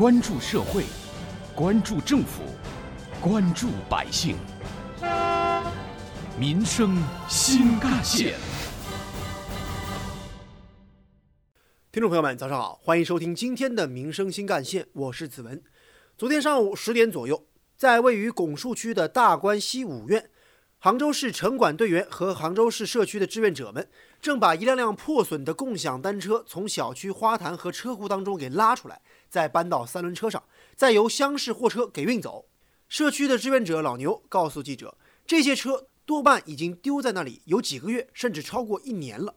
关注社会，关注政府，关注百姓，民生新干线。听众朋友们，早上好，欢迎收听今天的《民生新干线》，我是子文。昨天上午十点左右，在位于拱墅区的大关西五院，杭州市城管队员和杭州市社区的志愿者们正把一辆辆破损的共享单车从小区花坛和车库当中给拉出来，再搬到三轮车上，再由厢式货车给运走。社区的志愿者老牛告诉记者，这些车多半已经丢在那里有几个月，甚至超过一年了。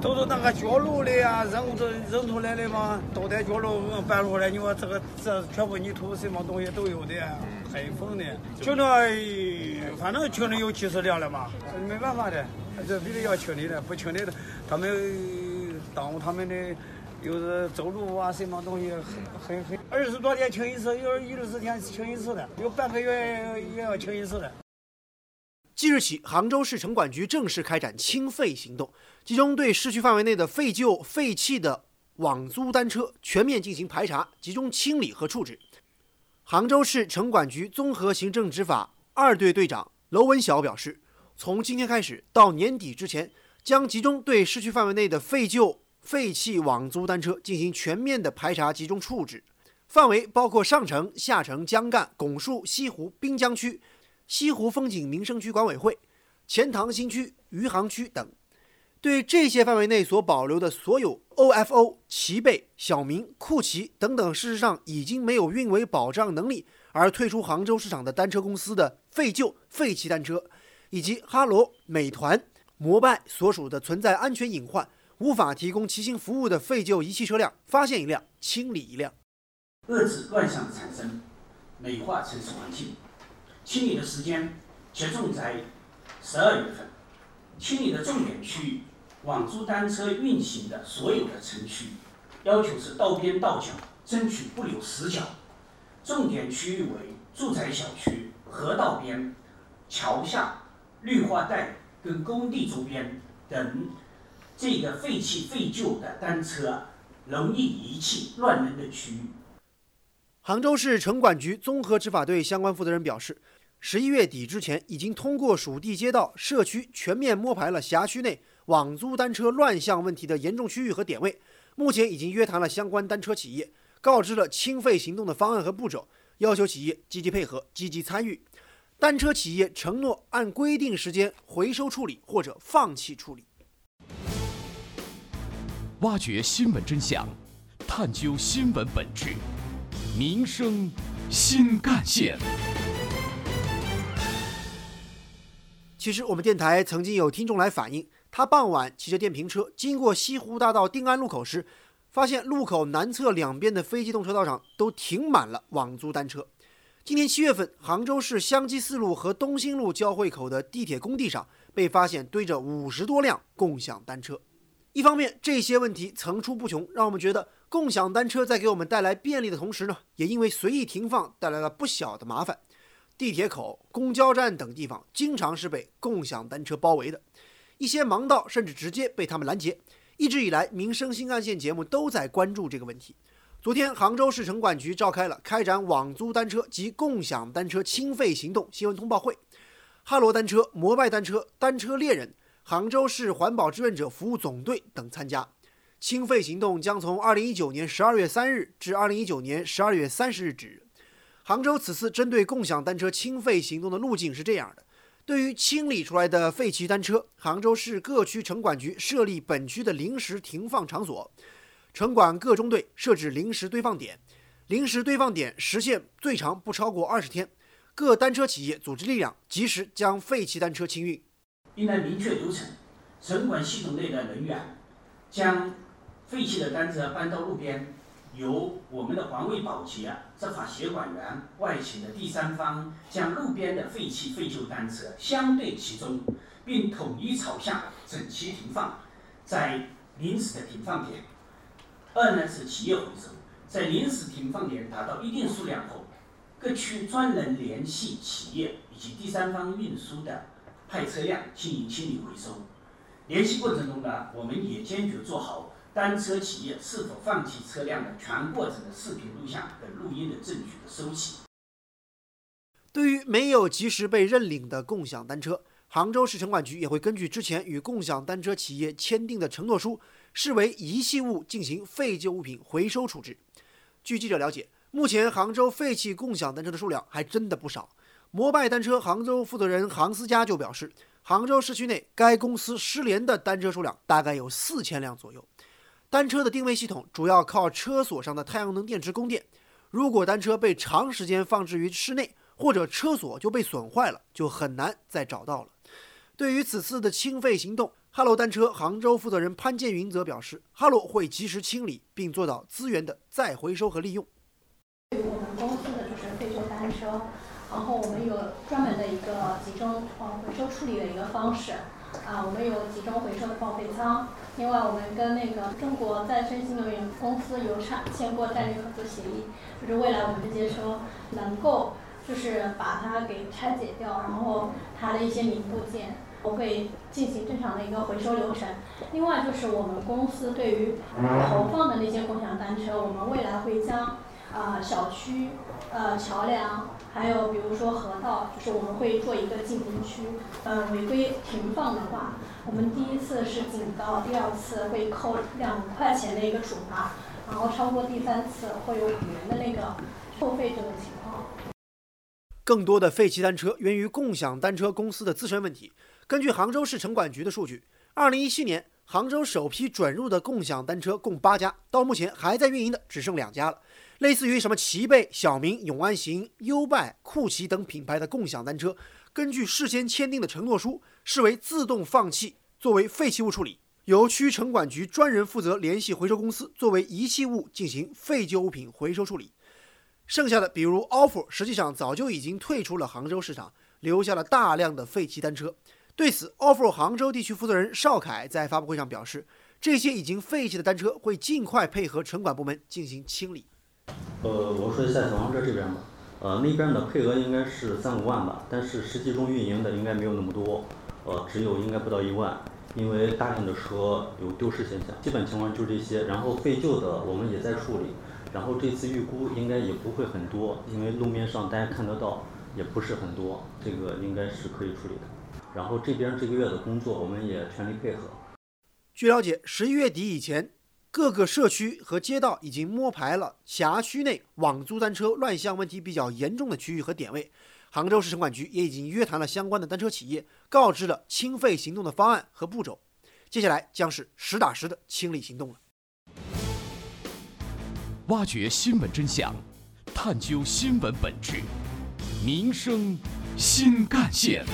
都是那个角落的呀，扔出扔出来的嘛，都在角落搬出来。你说这个这全部泥土什么东西都有的，很疯的。清理，反正清理有几十辆了嘛，没办法的，这必须要清理的，不清理的，他们耽误他们的，又是走路啊，什么东西很很很。二十多天清一次，有一二十天清一次的，有半个月也要清一次的。即日起，杭州市城管局正式开展清废行动，集中对市区范围内的废旧废弃的网租单车全面进行排查、集中清理和处置。杭州市城管局综合行政执法二队队长娄文晓表示，从今天开始到年底之前，将集中对市区范围内的废旧废弃网租单车进行全面的排查、集中处置，范围包括上城、下城、江干、拱墅、西湖、滨江区。西湖风景名胜区管委会、钱塘新区、余杭区等，对这些范围内所保留的所有 OFO、骑背、小明、酷骑等等，事实上已经没有运维保障能力而退出杭州市场的单车公司的废旧废弃单车，以及哈罗、美团、摩拜所属的存在安全隐患、无法提供骑行服务的废旧遗弃车辆，发现一辆清理一辆，遏制乱象产生，美化城市环境。清理的时间集中在十二月份，清理的重点区域，网租单车运行的所有的城区，要求是道边道角争取不留死角。重点区域为住宅小区、河道边、桥下、绿化带跟工地周边等这个废弃废旧的单车容易遗弃乱扔的区域。杭州市城管局综合执法队相关负责人表示。十一月底之前，已经通过属地街道、社区全面摸排了辖区内网租单车乱象问题的严重区域和点位。目前已经约谈了相关单车企业，告知了清废行动的方案和步骤，要求企业积极配合、积极参与。单车企业承诺按规定时间回收处理或者放弃处理。挖掘新闻真相，探究新闻本质，民生新干线。其实我们电台曾经有听众来反映，他傍晚骑着电瓶车经过西湖大道定安路口时，发现路口南侧两边的非机动车道上都停满了网租单车。今年七月份，杭州市香积寺路和东兴路交汇口的地铁工地上被发现堆着五十多辆共享单车。一方面，这些问题层出不穷，让我们觉得共享单车在给我们带来便利的同时呢，也因为随意停放带来了不小的麻烦。地铁口、公交站等地方经常是被共享单车包围的，一些盲道甚至直接被他们拦截。一直以来，民生新干线节目都在关注这个问题。昨天，杭州市城管局召开了开展网租单车及共享单车清费行动新闻通报会，哈罗单车、摩拜单车、单车猎人、杭州市环保志愿者服务总队等参加。清废行动将从二零一九年十二月三日至二零一九年十二月三十日止。杭州此次针对共享单车清废行动的路径是这样的：对于清理出来的废弃单车，杭州市各区城管局设立本区的临时停放场所，城管各中队设置临时堆放点，临时堆放点时限最长不超过二十天，各单车企业组织力量及时将废弃单车清运。应当明确流程，城管系统内的人员将废弃的单车搬到路边。由我们的环卫保洁执法协管员外请的第三方将路边的废弃废旧单车相对集中，并统一朝向整齐停放在临时的停放点。二呢是企业回收，在临时停放点达到一定数量后，各区专人联系企业以及第三方运输的派车辆进行清理回收。联系过程中呢，我们也坚决做好。单车企业是否放弃车辆的全过程的视频录像等录音的证据的收集。对于没有及时被认领的共享单车，杭州市城管局也会根据之前与共享单车企业签订的承诺书，视为遗弃物进行废旧物品回收处置。据记者了解，目前杭州废弃共享单车的数量还真的不少。摩拜单车杭州负责人杭思佳就表示，杭州市区内该公司失联的单车数量大概有四千辆左右。单车的定位系统主要靠车锁上的太阳能电池供电，如果单车被长时间放置于室内，或者车锁就被损坏了，就很难再找到了。对于此次的清废行动，哈罗单车杭州负责人潘建云则表示，哈罗会及时清理，并做到资源的再回收和利用。对于我们公司的就是废旧单车，然后我们有专门的一个集中呃回收处理的一个方式，啊，我们有集中回收的报废仓。另外，我们跟那个中国再生新能源公司有产签过战略合作协议，就是未来我们这些车能够。就是把它给拆解掉，然后它的一些零部件，我会进行正常的一个回收流程。另外就是我们公司对于投放的那些共享单车，我们未来会将啊小区、呃桥梁，还有比如说河道，就是我们会做一个禁停区。呃，违规停放的话，我们第一次是警告，第二次会扣两块钱的一个处罚，然后超过第三次会有五元的那个扣费这种情况。更多的废弃单车源于共享单车公司的自身问题。根据杭州市城管局的数据，二零一七年杭州首批准入的共享单车共八家，到目前还在运营的只剩两家了。类似于什么齐贝、小明、永安行、优拜、酷骑等品牌的共享单车，根据事先签订的承诺书，视为自动放弃，作为废弃物处理，由区城管局专人负责联系回收公司，作为遗弃物进行废旧物品回收处理。剩下的，比如 offer，实际上早就已经退出了杭州市场，留下了大量的废弃单车。对此，offer 杭州地区负责人邵凯在发布会上表示，这些已经废弃的单车会尽快配合城管部门进行清理。呃，我说一下小黄车这边吧，呃，那边的配额应该是三五万吧，但是实际中运营的应该没有那么多，呃，只有应该不到一万，因为大量的车有丢失现象。基本情况就这些，然后废旧的我们也在处理。然后这次预估应该也不会很多，因为路面上大家看得到也不是很多，这个应该是可以处理的。然后这边这个月的工作我们也全力配合。据了解，十一月底以前，各个社区和街道已经摸排了辖区内网租单车乱象问题比较严重的区域和点位。杭州市城管局也已经约谈了相关的单车企业，告知了清费行动的方案和步骤。接下来将是实打实的清理行动了。挖掘新闻真相，探究新闻本质，民生新干线。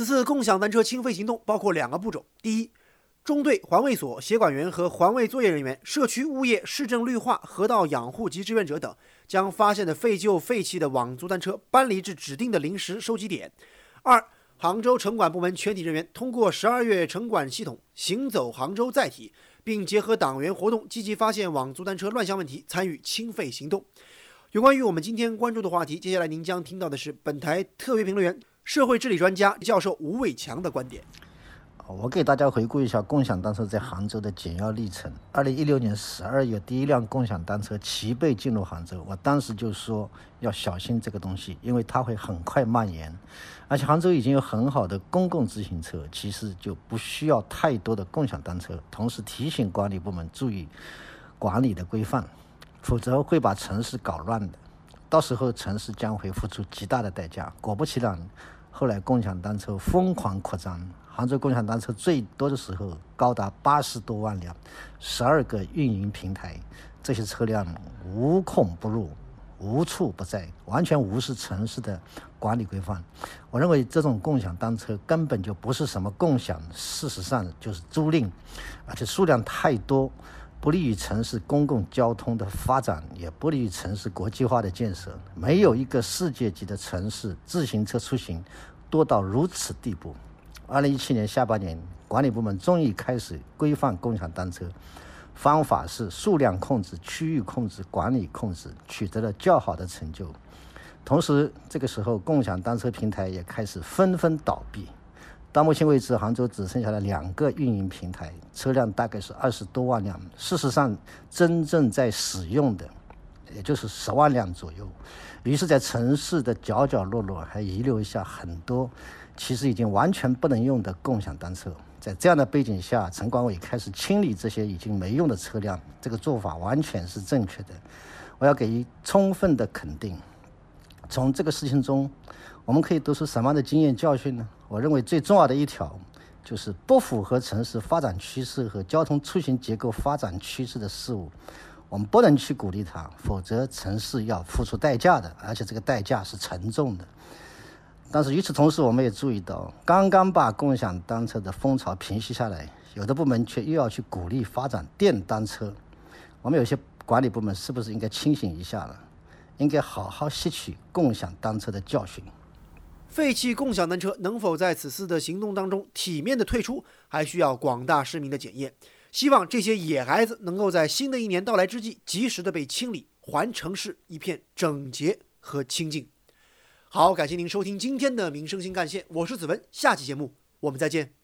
此次共享单车清废行动包括两个步骤：第一，中队环卫所协管员和环卫作业人员、社区物业、市政绿化、河道养护及志愿者等，将发现的废旧废弃的网租单车搬离至指定的临时收集点；二，杭州城管部门全体人员通过十二月城管系统“行走杭州”载体。并结合党员活动，积极发现网租单车乱象问题，参与清废行动。有关于我们今天关注的话题，接下来您将听到的是本台特别评论员、社会治理专家教授吴伟强的观点。我给大家回顾一下共享单车在杭州的简要历程。二零一六年十二月，第一辆共享单车齐备进入杭州，我当时就说要小心这个东西，因为它会很快蔓延。而且杭州已经有很好的公共自行车，其实就不需要太多的共享单车。同时提醒管理部门注意管理的规范，否则会把城市搞乱的。到时候城市将会付出极大的代价。果不其然，后来共享单车疯狂扩张。杭州共享单车最多的时候高达八十多万辆，十二个运营平台，这些车辆无孔不入，无处不在，完全无视城市的管理规范。我认为这种共享单车根本就不是什么共享，事实上就是租赁，而且数量太多，不利于城市公共交通的发展，也不利于城市国际化的建设。没有一个世界级的城市自行车出行多到如此地步。二零一七年下半年，管理部门终于开始规范共享单车，方法是数量控制、区域控制、管理控制，取得了较好的成就。同时，这个时候共享单车平台也开始纷纷倒闭，到目前为止，杭州只剩下了两个运营平台，车辆大概是二十多万辆。事实上，真正在使用的，也就是十万辆左右。于是，在城市的角角落落还遗留下很多其实已经完全不能用的共享单车。在这样的背景下，城管委开始清理这些已经没用的车辆，这个做法完全是正确的。我要给予充分的肯定。从这个事情中，我们可以得出什么样的经验教训呢？我认为最重要的一条，就是不符合城市发展趋势和交通出行结构发展趋势的事物，我们不能去鼓励它，否则城市要付出代价的，而且这个代价是沉重的。但是与此同时，我们也注意到，刚刚把共享单车的风潮平息下来，有的部门却又要去鼓励发展电单车。我们有些管理部门是不是应该清醒一下了？应该好好吸取共享单车的教训。废弃共享单车能否在此次的行动当中体面的退出，还需要广大市民的检验。希望这些野孩子能够在新的一年到来之际，及时的被清理，还城市一片整洁和清净。好，感谢您收听今天的民生新干线，我是子文，下期节目我们再见。